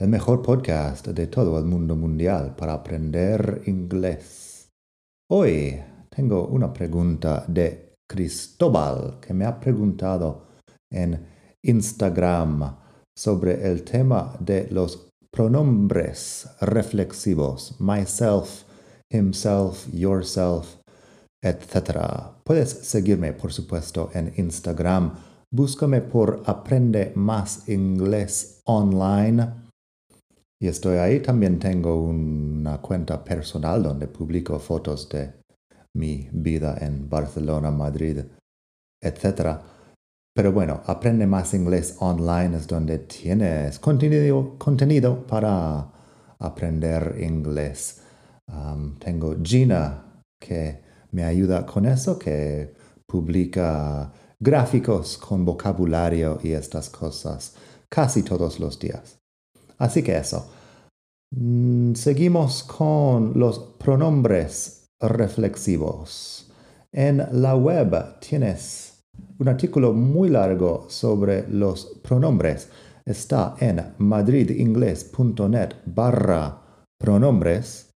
el mejor podcast de todo el mundo mundial para aprender inglés. Hoy tengo una pregunta de Cristóbal que me ha preguntado en Instagram sobre el tema de los pronombres reflexivos, myself, himself, yourself, etc. Puedes seguirme, por supuesto, en Instagram. Búscame por Aprende Más Inglés Online y estoy ahí. También tengo una cuenta personal donde publico fotos de mi vida en Barcelona, Madrid, etc. Pero bueno, aprende más inglés online es donde tienes contenido, contenido para aprender inglés. tengo Gina que me ayuda con eso, que publica gráficos con vocabulario y estas cosas casi todos los días. Así que eso. Mm, seguimos con los pronombres reflexivos. En la web tienes un artículo muy largo sobre los pronombres. Está en madridingles.net barra pronombres.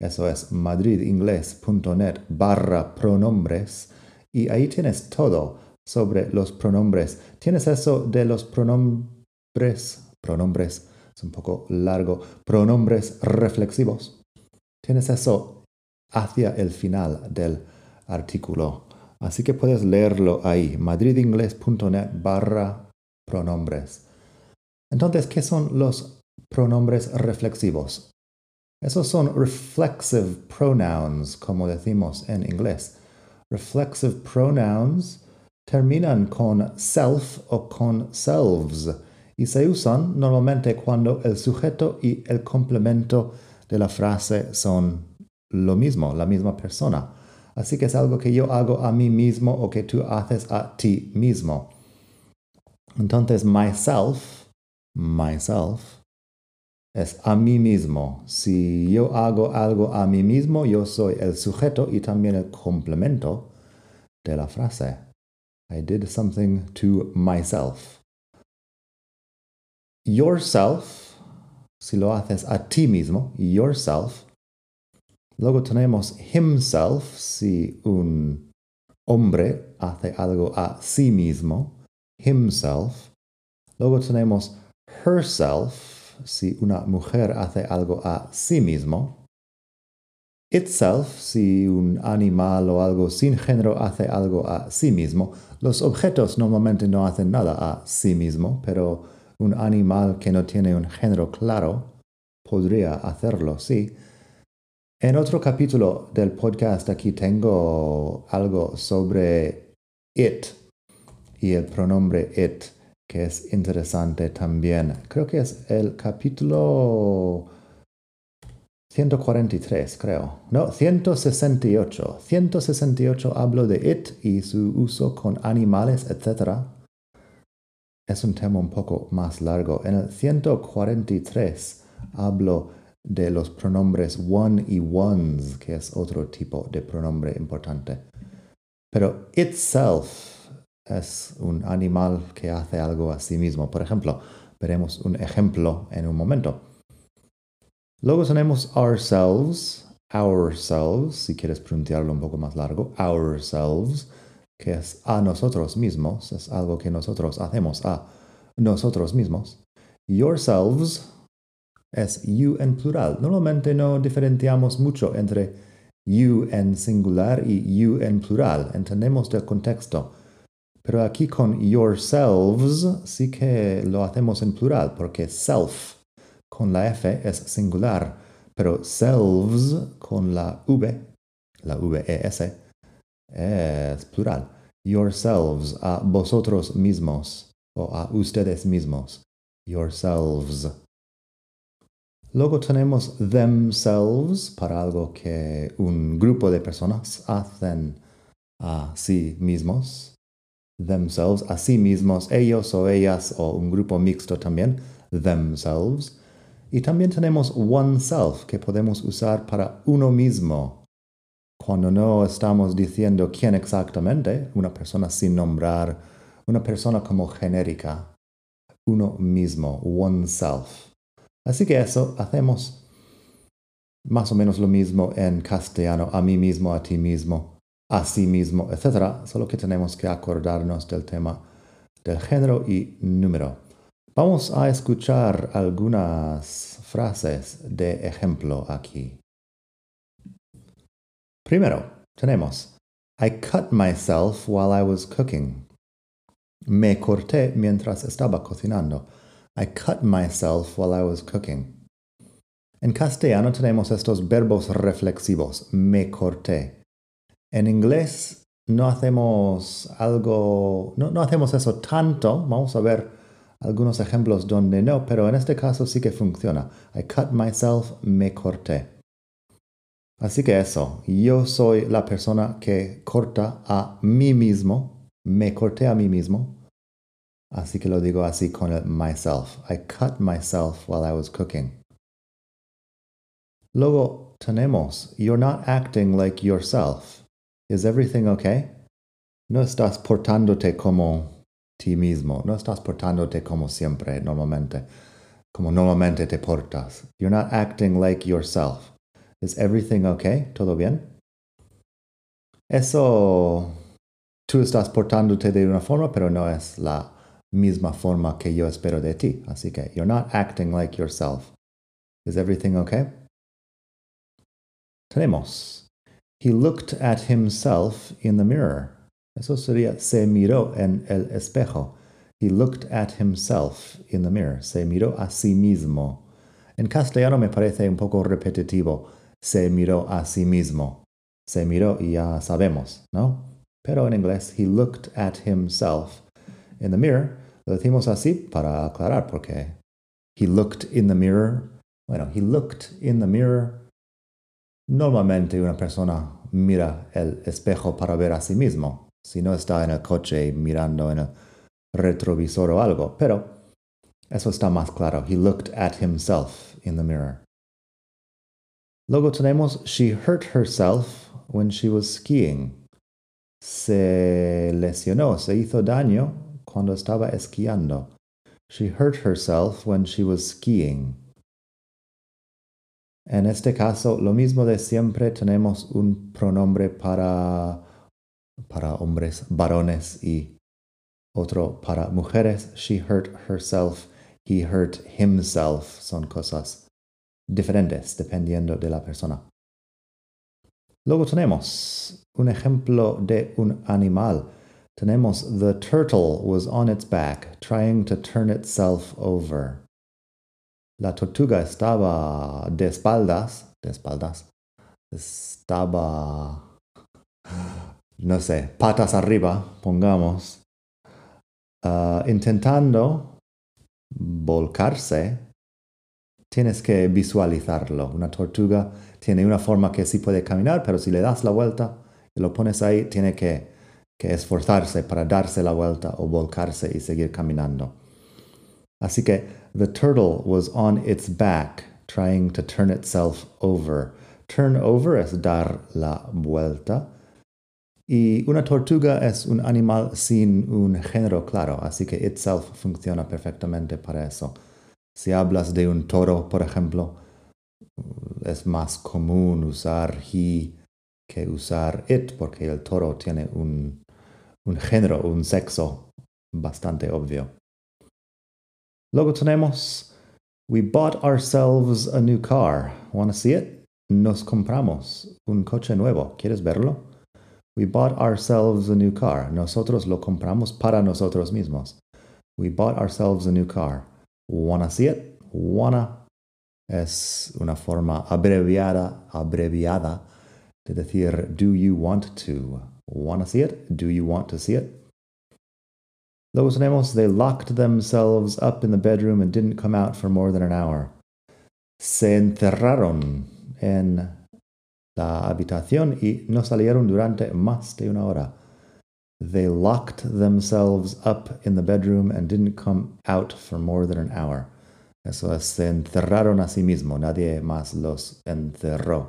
Eso es madridingles.net barra pronombres. Y ahí tienes todo sobre los pronombres. Tienes eso de los pronombres, pronombres es un poco largo, pronombres reflexivos. Tienes eso hacia el final del artículo. Así que puedes leerlo ahí, madridingles.net barra pronombres. Entonces, ¿qué son los pronombres reflexivos? Esos son reflexive pronouns, como decimos en inglés. Reflexive pronouns terminan con self o con selves y se usan normalmente cuando el sujeto y el complemento de la frase son lo mismo, la misma persona. Así que es algo que yo hago a mí mismo o que tú haces a ti mismo. Entonces, myself, myself, es a mí mismo. Si yo hago algo a mí mismo, yo soy el sujeto y también el complemento de la frase. I did something to myself yourself, si lo haces a ti mismo, yourself. Luego tenemos himself, si un hombre hace algo a sí mismo, himself. Luego tenemos herself, si una mujer hace algo a sí mismo. Itself, si un animal o algo sin género hace algo a sí mismo. Los objetos normalmente no hacen nada a sí mismo, pero un animal que no tiene un género claro podría hacerlo, sí. En otro capítulo del podcast aquí tengo algo sobre it y el pronombre it, que es interesante también. Creo que es el capítulo 143, creo. No, 168. 168 hablo de it y su uso con animales, etc es un tema un poco más largo. En el 143 hablo de los pronombres one y ones, que es otro tipo de pronombre importante. Pero itself es un animal que hace algo a sí mismo. Por ejemplo, veremos un ejemplo en un momento. Luego tenemos ourselves, ourselves, si quieres pronunciarlo un poco más largo, ourselves que es a nosotros mismos, es algo que nosotros hacemos a nosotros mismos. Yourselves es you en plural. Normalmente no diferenciamos mucho entre you en singular y you en plural. Entendemos el contexto. Pero aquí con yourselves sí que lo hacemos en plural porque self con la F es singular, pero selves con la V, la V-E-S, es plural. Yourselves, a vosotros mismos o a ustedes mismos. Yourselves. Luego tenemos themselves para algo que un grupo de personas hacen a sí mismos. Themselves, a sí mismos, ellos o ellas o un grupo mixto también, themselves. Y también tenemos oneself que podemos usar para uno mismo. Cuando no estamos diciendo quién exactamente, una persona sin nombrar, una persona como genérica, uno mismo, oneself. Así que eso hacemos más o menos lo mismo en castellano, a mí mismo, a ti mismo, a sí mismo, etc. Solo que tenemos que acordarnos del tema del género y número. Vamos a escuchar algunas frases de ejemplo aquí. Primero, tenemos I cut myself while I was cooking. Me corté mientras estaba cocinando. I cut myself while I was cooking. En castellano tenemos estos verbos reflexivos. Me corté. En inglés no hacemos algo, no, no hacemos eso tanto. Vamos a ver algunos ejemplos donde no, pero en este caso sí que funciona. I cut myself, me corté. Así que eso, yo soy la persona que corta a mí mismo, me corté a mí mismo Así que lo digo así con el myself. I cut myself while I was cooking. Luego tenemos, you're not acting like yourself. Is everything okay? No estás portándote como ti mismo. No estás portándote como siempre, normalmente. Como normalmente te portas. You're not acting like yourself. Is everything okay? ¿Todo bien? Eso, tú estás portándote de una forma, pero no es la misma forma que yo espero de ti. Así que you're not acting like yourself. Is everything okay? Tenemos. He looked at himself in the mirror. Eso sería se miró en el espejo. He looked at himself in the mirror. Se miró a sí mismo. En castellano me parece un poco repetitivo. Se miró a sí mismo. Se miró y ya sabemos, ¿no? Pero en inglés, he looked at himself in the mirror Lo decimos así para aclarar porque he looked in the mirror. Bueno, he looked in the mirror. Normalmente una persona mira el espejo para ver a sí mismo, si no está en el coche mirando en el retrovisor o algo, pero eso está más claro. He looked at himself in the mirror. Luego tenemos she hurt herself when she was skiing. Se lesionó, se hizo daño cuando estaba esquiando. She hurt herself when she was skiing. En este caso, lo mismo de siempre, tenemos un pronombre para, para hombres, varones y otro para mujeres. She hurt herself, he hurt himself. Son cosas diferentes dependiendo de la persona. Luego tenemos un ejemplo de un animal. Tenemos the turtle was on its back, trying to turn itself over. La tortuga estaba de espaldas, de espaldas, estaba, no sé, patas arriba, pongamos, uh, intentando volcarse. Tienes que visualizarlo. Una tortuga tiene una forma que sí puede caminar, pero si le das la vuelta y lo pones ahí, tiene que esforzarse para darse la vuelta o volcarse y seguir caminando. Así que the turtle was on its back trying to turn itself over. Turn over es dar la vuelta. Y una tortuga es un animal sin un género claro, así que itself funciona perfectamente para eso. Si hablas de un toro, por ejemplo, es más común usar he que usar it, porque el toro tiene un, un género, un sexo bastante obvio. Luego tenemos, we bought ourselves a new car. Want to see it? Nos compramos un coche nuevo. ¿Quieres verlo? We bought ourselves a new car. Nosotros lo compramos para nosotros mismos. We bought ourselves a new car. Wanna see it? Wanna es una forma abreviada, abreviada de decir do you want to. Want to see it? Do you want to see it? Luego tenemos, they locked themselves up in the bedroom and didn't come out for more than an hour. se encerraron en la habitación y no salieron durante más de una hora. They locked themselves up in the bedroom and didn't come out for more than an hour. Eso es, se encerraron a sí mismos, nadie más los encerró.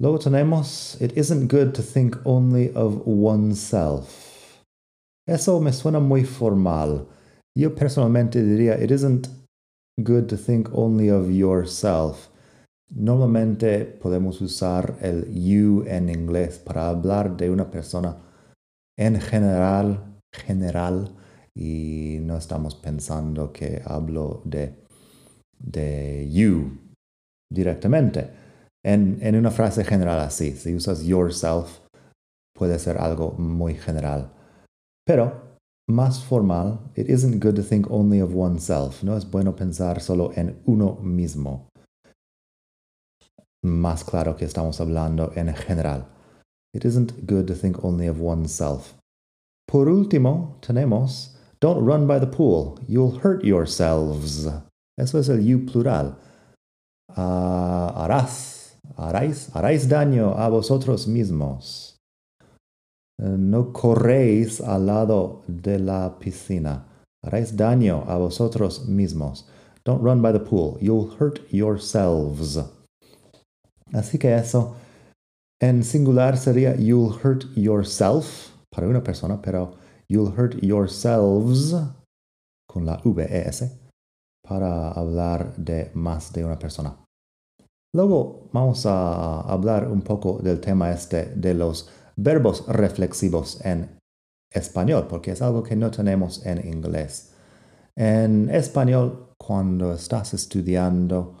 Luego tenemos, it isn't good to think only of oneself. Eso me suena muy formal. Yo personalmente diría, it isn't good to think only of yourself. Normalmente podemos usar el you en inglés para hablar de una persona en general, general, y no estamos pensando que hablo de, de you directamente. En, en una frase general así, si usas yourself, puede ser algo muy general. Pero más formal, it isn't good to think only of oneself. No es bueno pensar solo en uno mismo. Más claro que estamos hablando en general. It isn't good to think only of oneself. Por último, tenemos Don't run by the pool. You'll hurt yourselves. Eso es el you plural. Uh, harás, haráis, daño a vosotros mismos. Uh, no corréis al lado de la piscina. Haráis daño a vosotros mismos. Don't run by the pool. You'll hurt yourselves. Así que eso en singular sería you'll hurt yourself para una persona, pero You'll hurt yourselves con la VES para hablar de más de una persona. Luego vamos a hablar un poco del tema este de los verbos reflexivos en español, porque es algo que no tenemos en inglés. En español, cuando estás estudiando,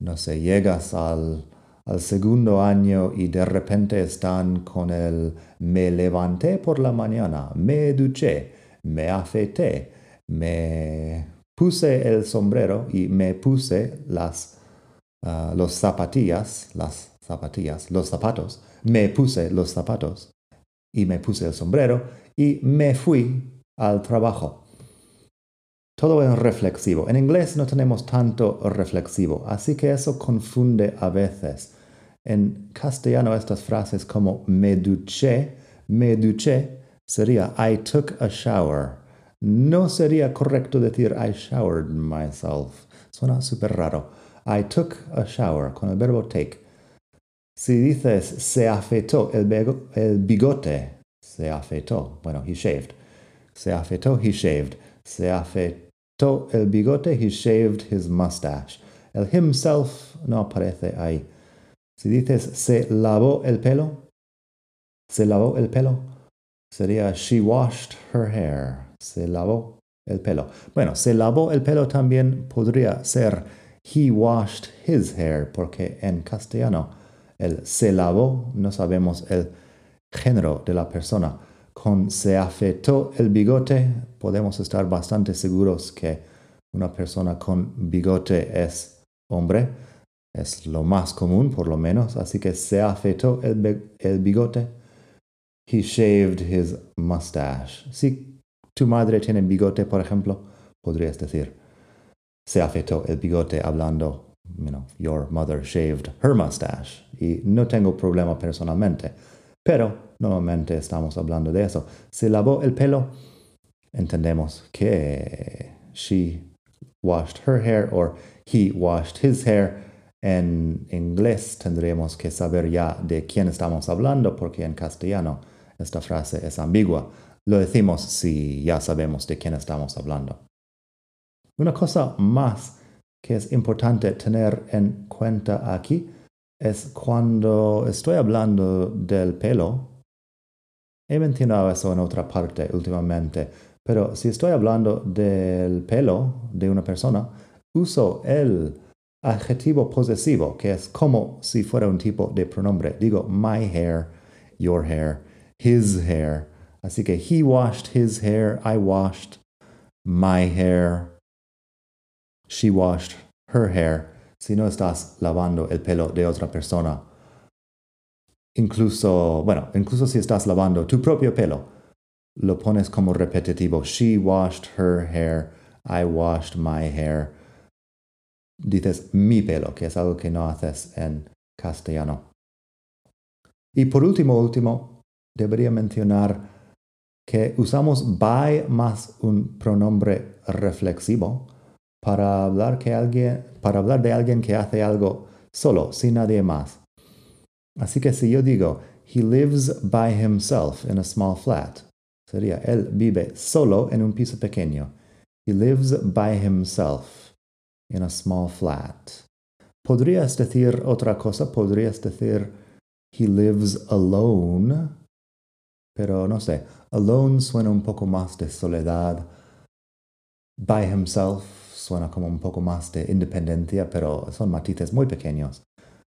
no sé, llegas al al segundo año y de repente están con el me levanté por la mañana, me duché, me afeité, me puse el sombrero y me puse las uh, los zapatillas, las zapatillas, los zapatos, me puse los zapatos y me puse el sombrero y me fui al trabajo. Todo es reflexivo. En inglés no tenemos tanto reflexivo, así que eso confunde a veces. En castellano estas frases como me duché, me duché sería I took a shower. No sería correcto decir I showered myself. Suena súper raro. I took a shower con el verbo take. Si dices se afeitó el, el bigote, se afeitó. Bueno, he shaved. Se afeitó, he shaved. Se afeitó el bigote, he shaved his mustache. El himself no aparece ahí. Si dices se lavó el pelo, se lavó el pelo, sería she washed her hair. Se lavó el pelo. Bueno, se lavó el pelo también podría ser he washed his hair, porque en castellano el se lavó no sabemos el género de la persona. Con se afeitó el bigote podemos estar bastante seguros que una persona con bigote es hombre es lo más común, por lo menos. Así que se afeitó el, bigote. He shaved his mustache. Si tu madre tiene bigote, por ejemplo, podrías decir, se afeitó el bigote hablando, you know, your mother shaved her mustache. Y no tengo problema personalmente, pero normalmente estamos hablando de eso. Se lavó el pelo, entendemos que she washed her hair or he washed his hair en inglés tendremos que saber ya de quién estamos hablando porque en castellano esta frase es ambigua. Lo decimos si ya sabemos de quién estamos hablando. Una cosa más que es importante tener en cuenta aquí es cuando estoy hablando del pelo. He mencionado eso en otra parte últimamente, pero si estoy hablando del pelo de una persona, uso el adjetivo posesivo, que es como si fuera un tipo de pronombre. Digo, my hair, your hair, his hair. Así que he washed his hair, I washed my hair, she washed her hair. Si no estás lavando el pelo de otra persona. Incluso, bueno, incluso si estás lavando tu propio pelo, lo pones como repetitivo. She washed her hair, I washed my hair. Dices mi pelo, que es algo que no haces en castellano. Y por último, último, debería mencionar que usamos by más un pronombre reflexivo para hablar, que alguien, de alguien que hace algo solo, sin nadie más. Así que si yo digo, he lives by himself in a small flat, sería, él vive solo en un piso pequeño. He lives by himself in a small flat. Podrías decir otra cosa, podrías decir, he lives alone, pero no sé, alone suena un poco más de soledad. By himself suena como un poco más de independencia, pero son matices muy pequeños.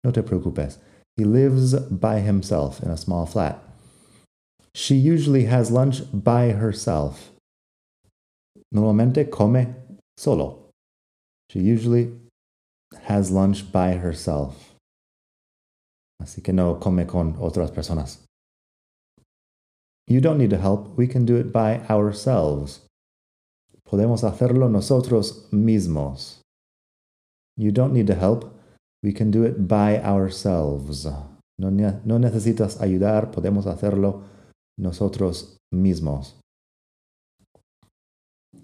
No te preocupes. He lives by himself in a small flat. She usually has lunch by herself. Normalmente come solo. She usually has lunch by herself. Así que no come con otras personas. You don't need to help. We can do it by ourselves. Podemos hacerlo nosotros mismos. You don't need to help. We can do it by ourselves. No, no necesitas ayudar. Podemos hacerlo nosotros mismos.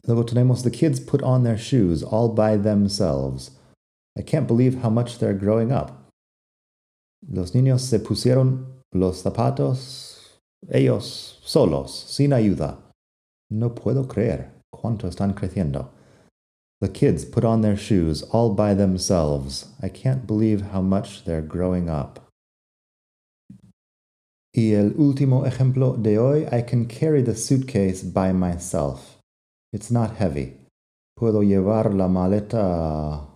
Luego tenemos the kids put on their shoes all by themselves. I can't believe how much they're growing up. Los niños se pusieron los zapatos ellos solos, sin ayuda. No puedo creer cuánto están creciendo. The kids put on their shoes all by themselves. I can't believe how much they're growing up. Y el último ejemplo de hoy, I can carry the suitcase by myself. It's not heavy. Puedo llevar la maleta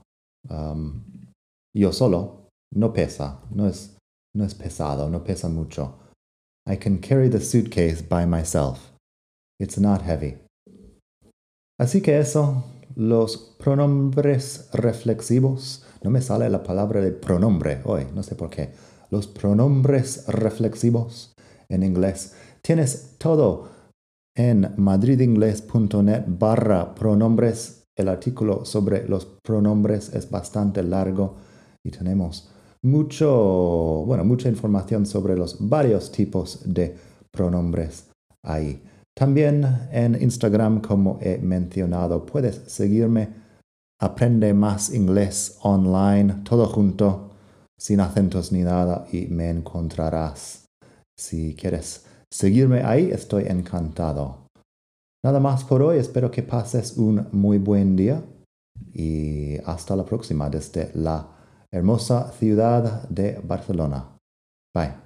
um, yo solo. No pesa. No es, no es pesado. No pesa mucho. I can carry the suitcase by myself. It's not heavy. Así que eso, los pronombres reflexivos, no me sale la palabra de pronombre hoy, no sé por qué. Los pronombres reflexivos en inglés. Tienes todo en madridingles.net barra pronombres. El artículo sobre los pronombres es bastante largo y tenemos mucho, bueno, mucha información sobre los varios tipos de pronombres ahí. También en Instagram, como he mencionado, puedes seguirme. Aprende más inglés online, todo junto, sin acentos ni nada, y me encontrarás. Si quieres seguirme ahí, estoy encantado. Nada más por hoy, espero que pases un muy buen día y hasta la próxima desde la hermosa ciudad de Barcelona. Bye.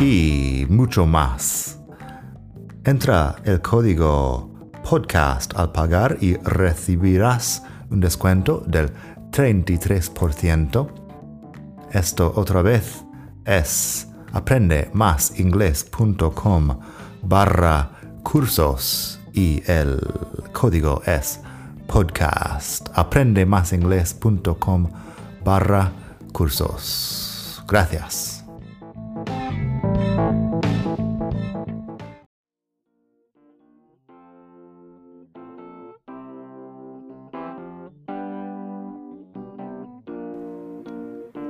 y mucho más. Entra el código podcast al pagar y recibirás un descuento del 33%. Esto otra vez es aprendemasingles.com barra cursos y el código es podcast. Aprendemasingles.com barra cursos. Gracias.